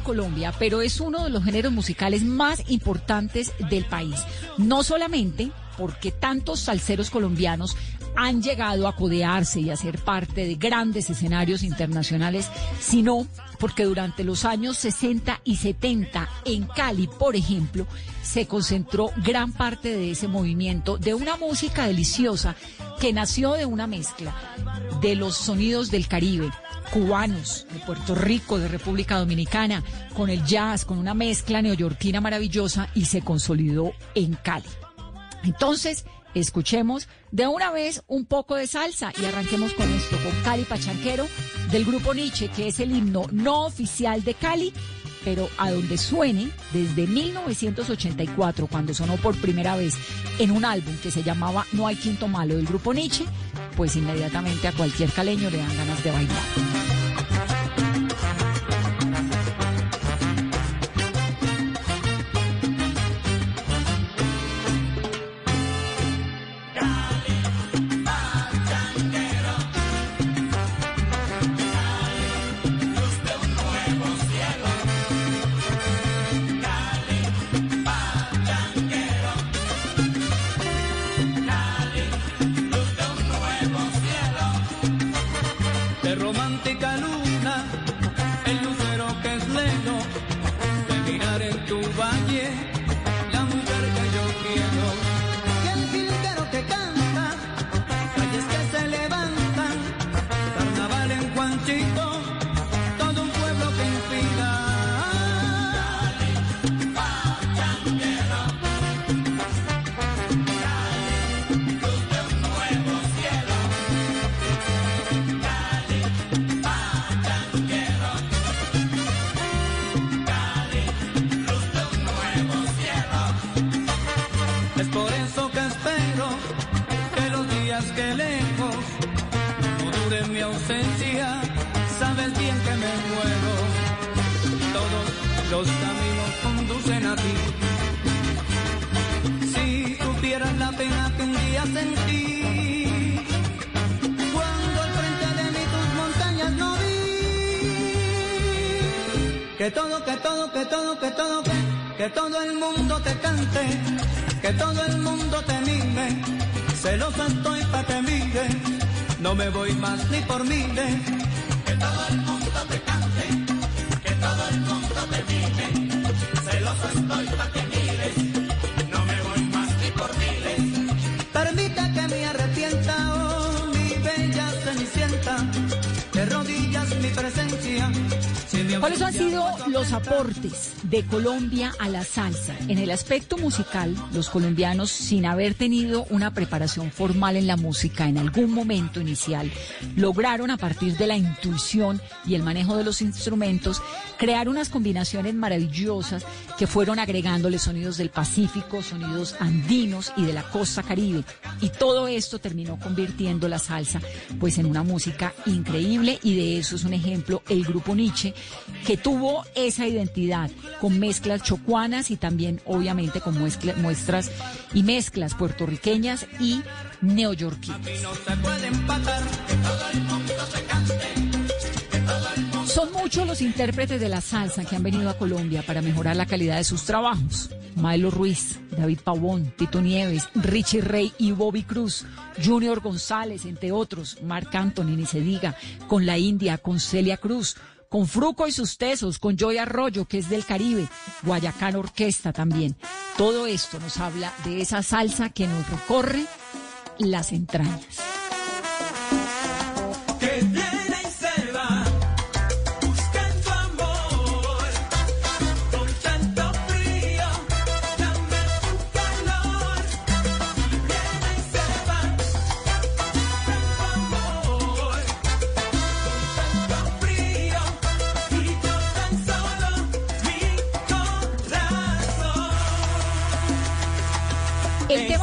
Colombia, pero es uno de los géneros musicales más importantes del país. No solamente porque tantos salseros colombianos han llegado a codearse y a ser parte de grandes escenarios internacionales, sino porque durante los años 60 y 70 en Cali, por ejemplo, se concentró gran parte de ese movimiento de una música deliciosa que nació de una mezcla de los sonidos del Caribe, cubanos, de Puerto Rico, de República Dominicana, con el jazz, con una mezcla neoyorquina maravillosa y se consolidó en Cali. Entonces, escuchemos de una vez un poco de salsa y arranquemos con esto, con Cali Pachanquero del grupo Nietzsche, que es el himno no oficial de Cali, pero a donde suene desde 1984, cuando sonó por primera vez en un álbum que se llamaba No hay quinto malo del grupo Nietzsche, pues inmediatamente a cualquier caleño le dan ganas de bailar. Que todo el mundo te mime. Celosa estoy pa' que mire, no me voy más ni por miles. Que todo el mundo te cante, que todo el mundo te mime. Celosa estoy pa' que mires, no me voy más ni por miles. Permita que me arrepienta, oh mi bella cenicienta, de rodillas mi presencia. ¿Cuáles han sido los aportes de Colombia a la salsa? En el aspecto musical, los colombianos, sin haber tenido una preparación formal en la música en algún momento inicial, lograron a partir de la intuición y el manejo de los instrumentos crear unas combinaciones maravillosas que fueron agregándole sonidos del Pacífico, sonidos andinos y de la costa caribe. Y todo esto terminó convirtiendo la salsa pues en una música increíble y de eso es un ejemplo el grupo Nietzsche que tuvo esa identidad con mezclas chocuanas y también obviamente con muestras y mezclas puertorriqueñas y neoyorquinas. Son muchos los intérpretes de la salsa que han venido a Colombia para mejorar la calidad de sus trabajos. Maelo Ruiz, David Pavón, Tito Nieves, Richie Rey y Bobby Cruz, Junior González, entre otros, Marc Anthony, ni se diga, con la India, con Celia Cruz, con Fruco y sus tesos, con Joy Arroyo, que es del Caribe, Guayacán Orquesta también. Todo esto nos habla de esa salsa que nos recorre las entrañas.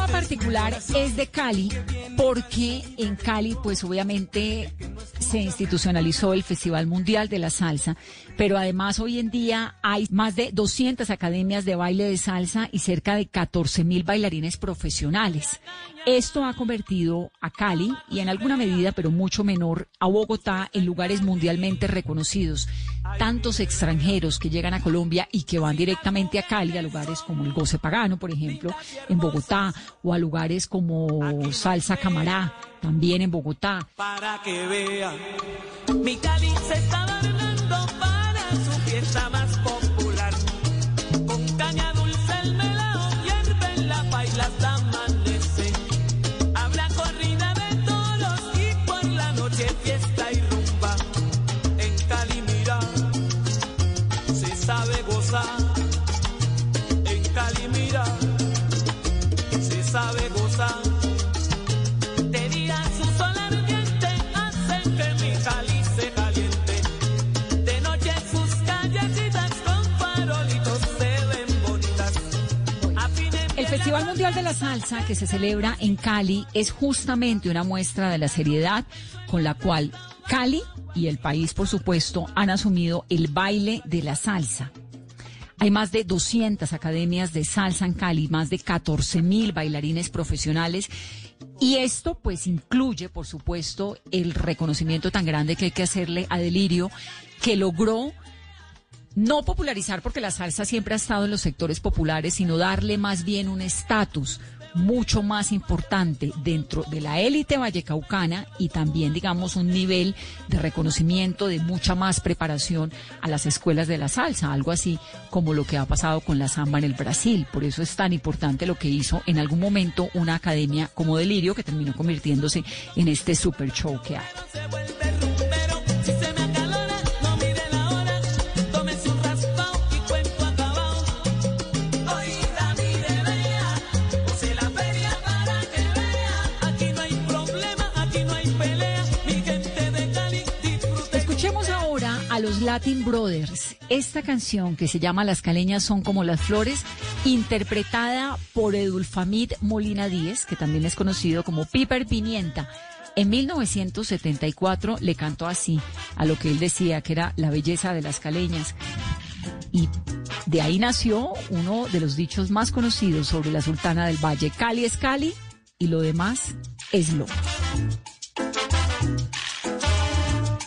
Particular es de Cali porque en Cali pues obviamente se institucionalizó el Festival Mundial de la Salsa, pero además hoy en día hay más de 200 academias de baile de salsa y cerca de 14 mil bailarines profesionales. Esto ha convertido a Cali y en alguna medida, pero mucho menor, a Bogotá en lugares mundialmente reconocidos. Tantos extranjeros que llegan a Colombia y que van directamente a Cali, a lugares como el Goce Pagano, por ejemplo, en Bogotá, o a lugares como Salsa Camará, también en Bogotá. para que vea. Mi Cali se está Festival Mundial de la Salsa que se celebra en Cali es justamente una muestra de la seriedad con la cual Cali y el país, por supuesto, han asumido el baile de la salsa. Hay más de 200 academias de salsa en Cali, más de 14 mil bailarines profesionales. Y esto pues incluye, por supuesto, el reconocimiento tan grande que hay que hacerle a Delirio, que logró no popularizar porque la salsa siempre ha estado en los sectores populares, sino darle más bien un estatus mucho más importante dentro de la élite vallecaucana y también, digamos, un nivel de reconocimiento, de mucha más preparación a las escuelas de la salsa, algo así como lo que ha pasado con la samba en el Brasil. Por eso es tan importante lo que hizo en algún momento una academia como Delirio, que terminó convirtiéndose en este super show que hay. Latin Brothers. Esta canción que se llama Las caleñas son como las flores, interpretada por Edulfamid Molina Díez, que también es conocido como Piper Pimienta. En 1974 le cantó así a lo que él decía que era la belleza de las caleñas. Y de ahí nació uno de los dichos más conocidos sobre la Sultana del Valle. Cali es Cali y lo demás es lo.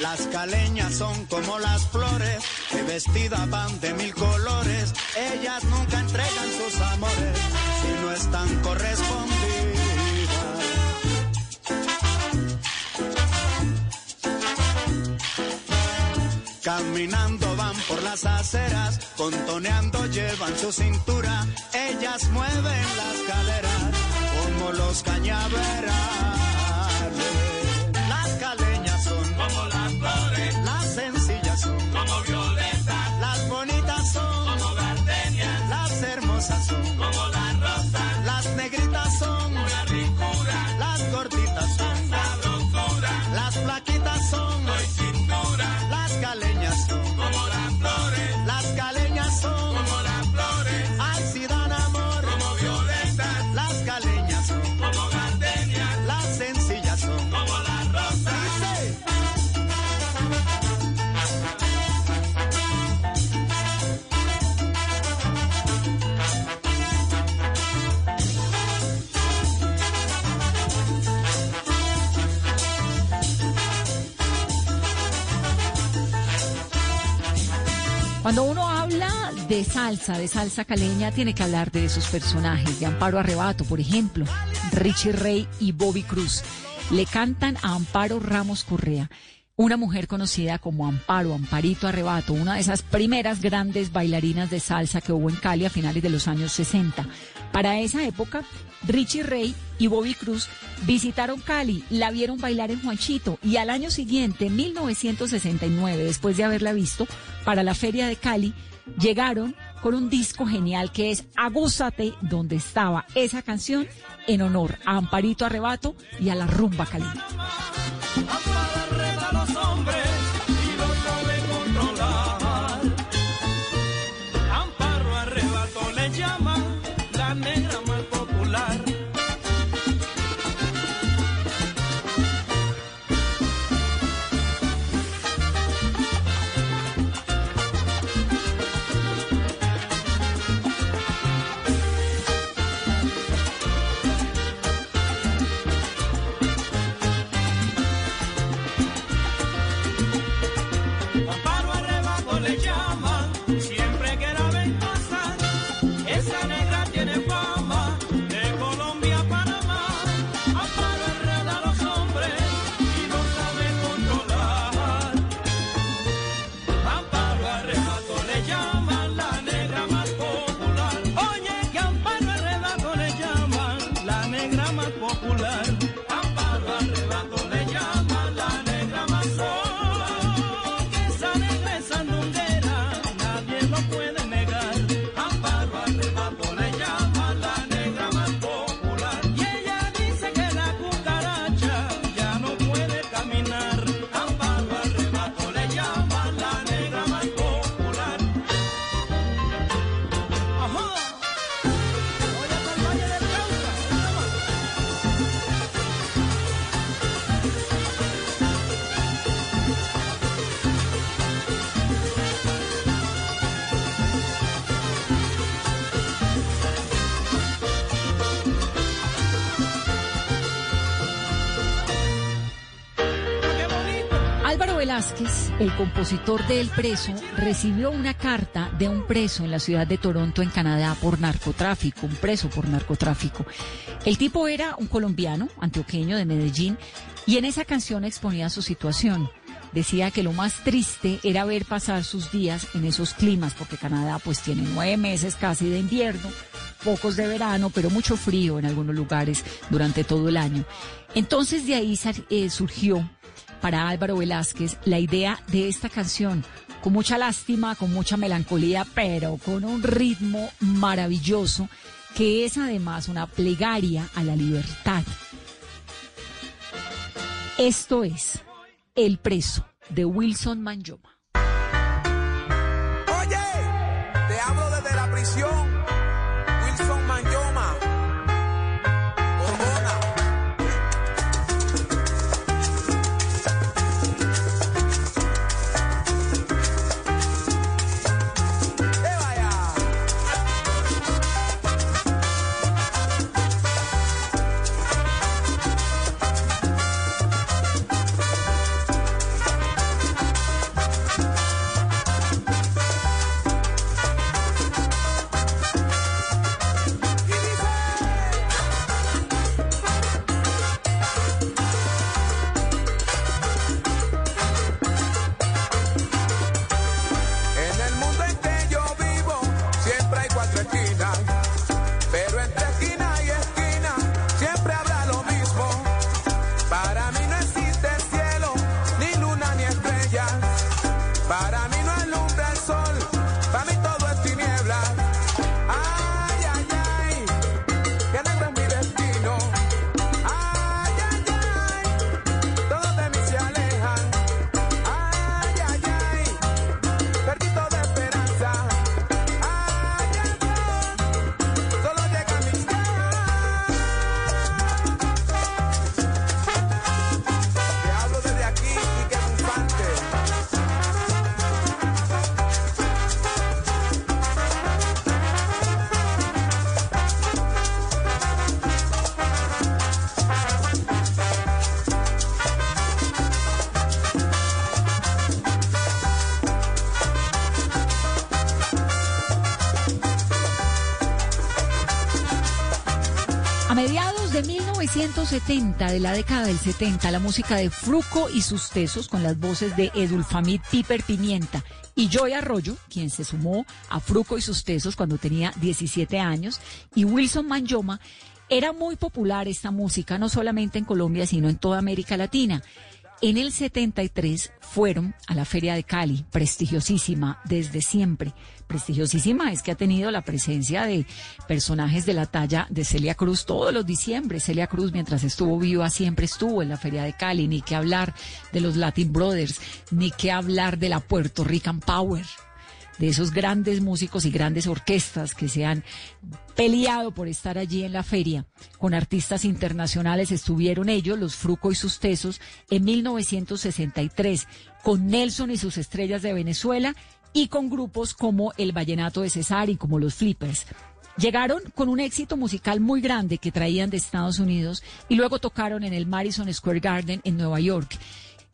Las caleñas son como las flores que vestidas van de mil colores. Ellas nunca entregan sus amores si no están correspondidas. Caminando van por las aceras, contoneando llevan su cintura. Ellas mueven las caderas Cuando uno habla de salsa, de salsa caleña, tiene que hablar de esos personajes, de Amparo Arrebato, por ejemplo, Richie Rey y Bobby Cruz. Le cantan a Amparo Ramos Correa, una mujer conocida como Amparo, Amparito Arrebato, una de esas primeras grandes bailarinas de salsa que hubo en Cali a finales de los años 60. Para esa época, Richie Rey y Bobby Cruz visitaron Cali, la vieron bailar en Juanchito y al año siguiente, 1969, después de haberla visto, para la Feria de Cali, llegaron con un disco genial que es Agúzate, donde estaba esa canción en honor a Amparito Arrebato y a la rumba controlar. Amparo arrebato le llaman la negra más popular. El compositor de El Preso, recibió una carta de un preso en la ciudad de Toronto, en Canadá, por narcotráfico, un preso por narcotráfico. El tipo era un colombiano, antioqueño de Medellín, y en esa canción exponía su situación. Decía que lo más triste era ver pasar sus días en esos climas, porque Canadá pues tiene nueve meses casi de invierno, pocos de verano, pero mucho frío en algunos lugares durante todo el año. Entonces de ahí eh, surgió para Álvaro Velázquez la idea de esta canción, con mucha lástima, con mucha melancolía, pero con un ritmo maravilloso, que es además una plegaria a la libertad. Esto es El preso de Wilson Manjoma. Oye, te hablo desde la prisión. 1970, de la década del 70, la música de Fruco y sus tesos con las voces de Edulfamid Piper Pimienta y Joy Arroyo, quien se sumó a Fruco y sus tesos cuando tenía 17 años, y Wilson Manjoma, era muy popular esta música, no solamente en Colombia, sino en toda América Latina. En el 73 fueron a la Feria de Cali, prestigiosísima desde siempre. Prestigiosísima es que ha tenido la presencia de personajes de la talla de Celia Cruz todos los diciembre. Celia Cruz, mientras estuvo viva, siempre estuvo en la Feria de Cali. Ni que hablar de los Latin Brothers, ni que hablar de la Puerto Rican Power de esos grandes músicos y grandes orquestas que se han peleado por estar allí en la feria. Con artistas internacionales estuvieron ellos, los Fruco y sus Tesos, en 1963, con Nelson y sus estrellas de Venezuela y con grupos como el Vallenato de Cesar y como los Flippers. Llegaron con un éxito musical muy grande que traían de Estados Unidos y luego tocaron en el Madison Square Garden en Nueva York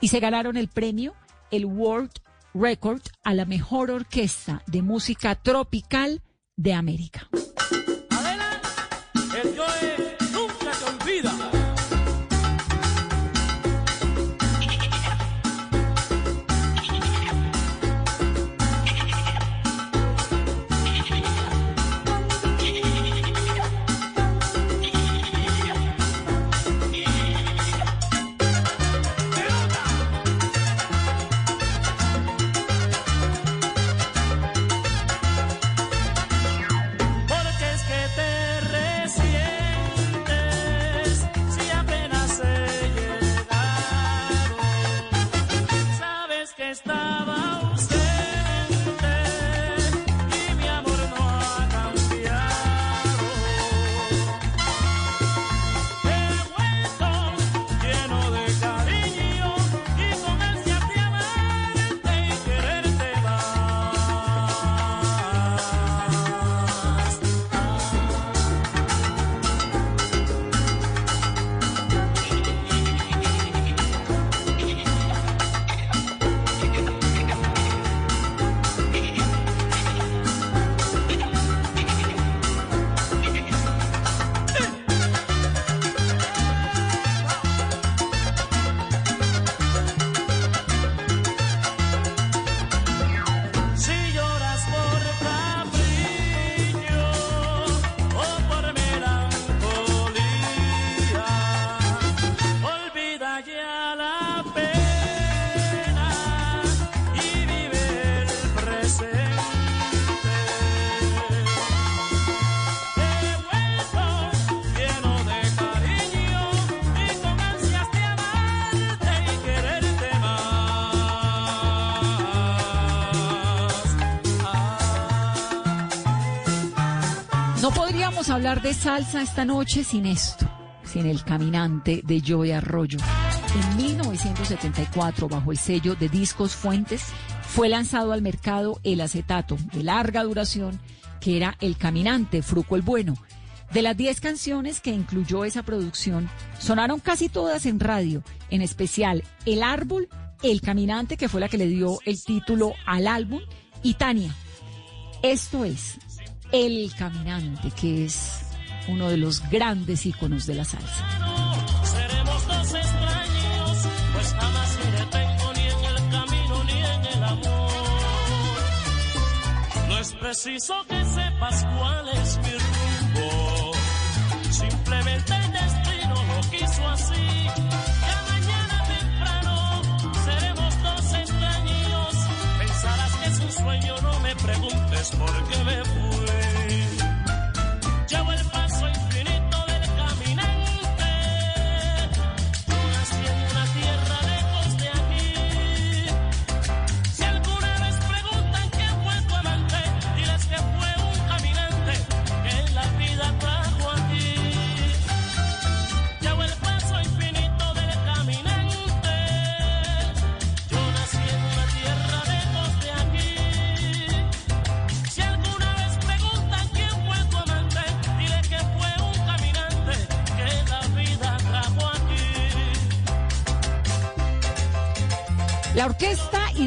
y se ganaron el premio, el World Record a la mejor orquesta de música tropical de América. Hablar de salsa esta noche sin esto, sin el caminante de Joey Arroyo. En 1974, bajo el sello de Discos Fuentes, fue lanzado al mercado el acetato de larga duración que era El Caminante, Fruco el Bueno. De las 10 canciones que incluyó esa producción, sonaron casi todas en radio, en especial El Árbol, El Caminante, que fue la que le dio el título al álbum, y Tania. Esto es El Caminante, que es uno de los grandes íconos de la salsa. Seremos dos extraños, pues jamás me detengo ni en el camino ni en el amor. No es preciso que sepas cuál es mi rumbo. Simplemente el destino lo quiso así. Ya mañana temprano seremos dos extraños. Pensarás que es un sueño, no me preguntes por qué me fui.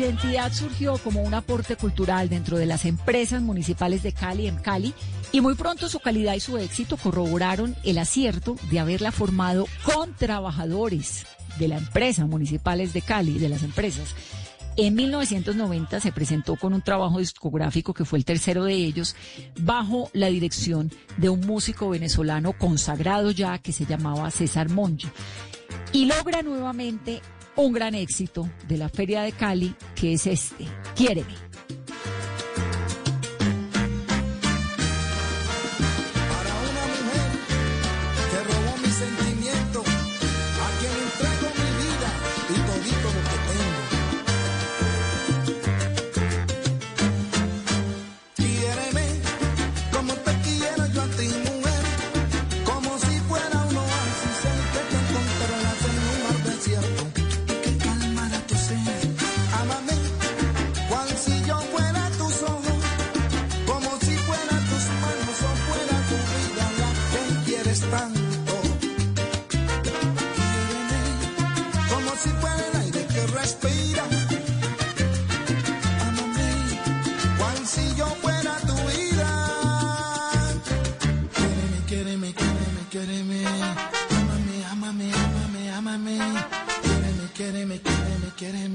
Identidad surgió como un aporte cultural dentro de las empresas municipales de Cali en Cali y muy pronto su calidad y su éxito corroboraron el acierto de haberla formado con trabajadores de la empresa municipales de Cali, de las empresas. En 1990 se presentó con un trabajo discográfico que fue el tercero de ellos, bajo la dirección de un músico venezolano consagrado ya que se llamaba César Monge. Y logra nuevamente un gran éxito de la Feria de Cali, que es este, Quiéreme.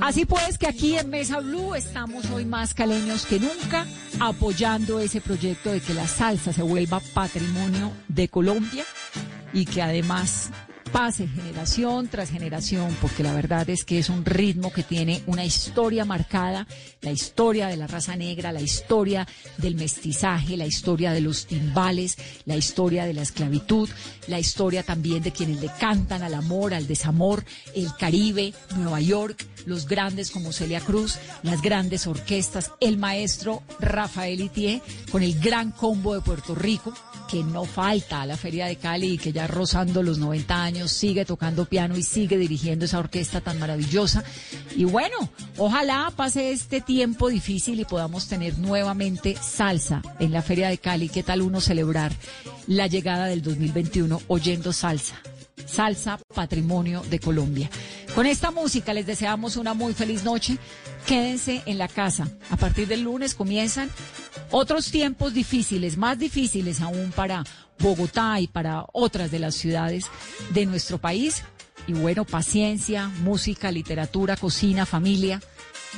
Así pues que aquí en Mesa Blue estamos hoy más caleños que nunca apoyando ese proyecto de que la salsa se vuelva patrimonio de Colombia y que además pase generación tras generación, porque la verdad es que es un ritmo que tiene una historia marcada, la historia de la raza negra, la historia del mestizaje, la historia de los timbales, la historia de la esclavitud, la historia también de quienes le cantan al amor, al desamor, el Caribe, Nueva York, los grandes como Celia Cruz, las grandes orquestas, el maestro Rafael Itié, con el gran combo de Puerto Rico, que no falta a la Feria de Cali y que ya rozando los 90 años sigue tocando piano y sigue dirigiendo esa orquesta tan maravillosa. Y bueno, ojalá pase este tiempo difícil y podamos tener nuevamente salsa en la Feria de Cali. ¿Qué tal uno celebrar la llegada del 2021 oyendo salsa? Salsa Patrimonio de Colombia. Con esta música les deseamos una muy feliz noche. Quédense en la casa. A partir del lunes comienzan otros tiempos difíciles, más difíciles aún para Bogotá y para otras de las ciudades de nuestro país. Y bueno, paciencia, música, literatura, cocina, familia.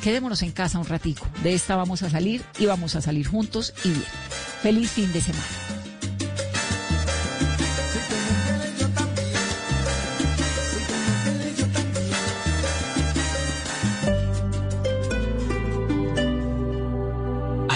Quedémonos en casa un ratico. De esta vamos a salir y vamos a salir juntos y bien. Feliz fin de semana.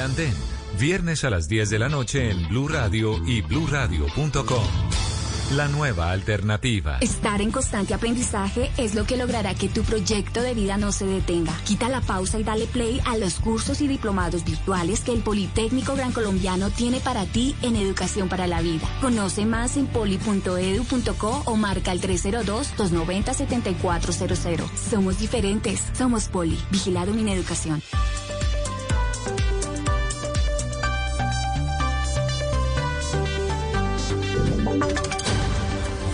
Andén, viernes a las 10 de la noche en Blue Radio y bluradio.com. La nueva alternativa. Estar en constante aprendizaje es lo que logrará que tu proyecto de vida no se detenga. Quita la pausa y dale play a los cursos y diplomados virtuales que el Politécnico Gran Colombiano tiene para ti en Educación para la Vida. Conoce más en poli.edu.co o marca el 302-290-7400. Somos diferentes. Somos Poli. Vigilado en Educación.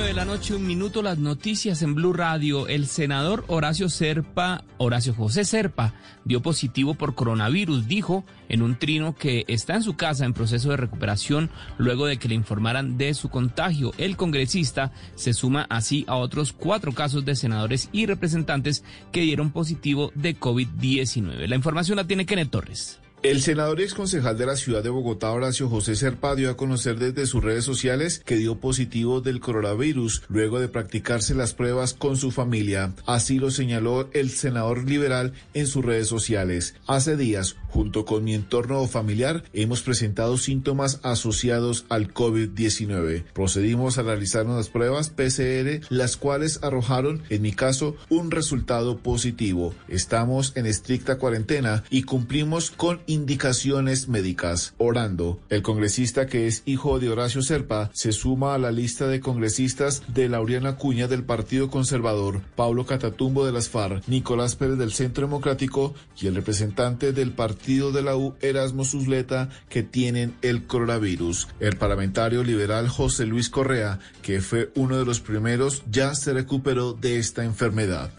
9 de la noche, un minuto, las noticias en Blue Radio. El senador Horacio Serpa, Horacio José Serpa, dio positivo por coronavirus. Dijo en un trino que está en su casa en proceso de recuperación luego de que le informaran de su contagio. El congresista se suma así a otros cuatro casos de senadores y representantes que dieron positivo de COVID-19. La información la tiene Kenneth Torres. El senador y de la ciudad de Bogotá, Horacio José Serpa, dio a conocer desde sus redes sociales que dio positivo del coronavirus luego de practicarse las pruebas con su familia. Así lo señaló el senador liberal en sus redes sociales. Hace días, junto con mi entorno familiar, hemos presentado síntomas asociados al COVID-19. Procedimos a realizar unas pruebas PCR, las cuales arrojaron, en mi caso, un resultado positivo. Estamos en estricta cuarentena y cumplimos con indicaciones médicas. Orando, el congresista que es hijo de Horacio Serpa se suma a la lista de congresistas de Laureana Cuña del Partido Conservador, Pablo Catatumbo de las FARC, Nicolás Pérez del Centro Democrático y el representante del partido de la U, Erasmo Susleta, que tienen el coronavirus. El parlamentario liberal José Luis Correa, que fue uno de los primeros, ya se recuperó de esta enfermedad.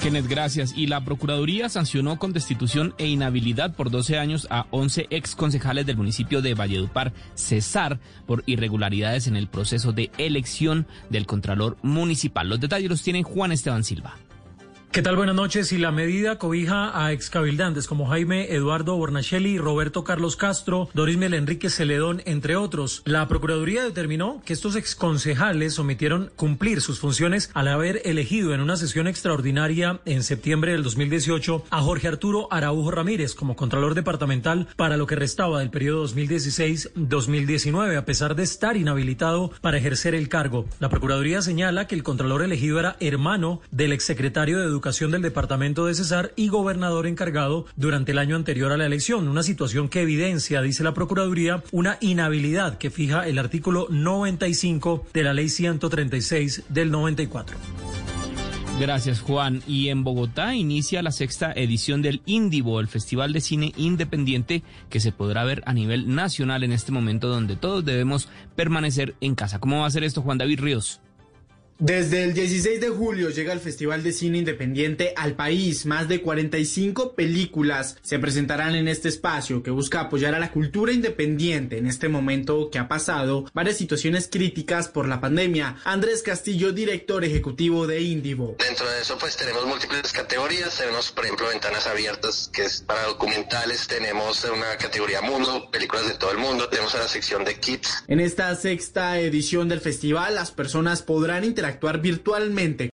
Kenneth, gracias. Y la Procuraduría sancionó con destitución e inhabilidad por 12 años a 11 ex concejales del municipio de Valledupar, Cesar, por irregularidades en el proceso de elección del Contralor Municipal. Los detalles los tiene Juan Esteban Silva. ¿Qué tal? Buenas noches. Y la medida cobija a excabildantes como Jaime Eduardo Bornachelli, Roberto Carlos Castro, Doris Mel Enrique Celedón, entre otros. La Procuraduría determinó que estos exconcejales omitieron cumplir sus funciones al haber elegido en una sesión extraordinaria en septiembre del 2018 a Jorge Arturo Araujo Ramírez como Contralor Departamental para lo que restaba del periodo 2016-2019, a pesar de estar inhabilitado para ejercer el cargo. La Procuraduría señala que el Contralor elegido era hermano del exsecretario de Educación Educación del Departamento de Cesar y gobernador encargado durante el año anterior a la elección. Una situación que evidencia, dice la Procuraduría, una inhabilidad que fija el artículo 95 de la Ley 136 del 94. Gracias, Juan. Y en Bogotá inicia la sexta edición del Indivo, el Festival de Cine Independiente que se podrá ver a nivel nacional en este momento donde todos debemos permanecer en casa. ¿Cómo va a ser esto, Juan David Ríos? Desde el 16 de julio llega el Festival de Cine Independiente al país. Más de 45 películas se presentarán en este espacio que busca apoyar a la cultura independiente en este momento que ha pasado varias situaciones críticas por la pandemia. Andrés Castillo, director ejecutivo de Indivo. Dentro de eso pues tenemos múltiples categorías. Tenemos por ejemplo ventanas abiertas que es para documentales. Tenemos una categoría mundo, películas de todo el mundo. Tenemos una sección de kits. En esta sexta edición del festival las personas podrán interactuar actuar virtualmente